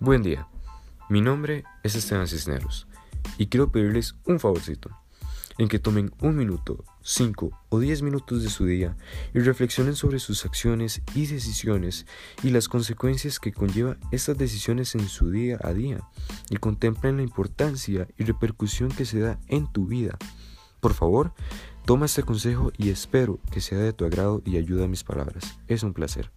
Buen día, mi nombre es Esteban Cisneros y quiero pedirles un favorcito, en que tomen un minuto, cinco o diez minutos de su día y reflexionen sobre sus acciones y decisiones y las consecuencias que conlleva estas decisiones en su día a día y contemplen la importancia y repercusión que se da en tu vida. Por favor, toma este consejo y espero que sea de tu agrado y ayuda a mis palabras. Es un placer.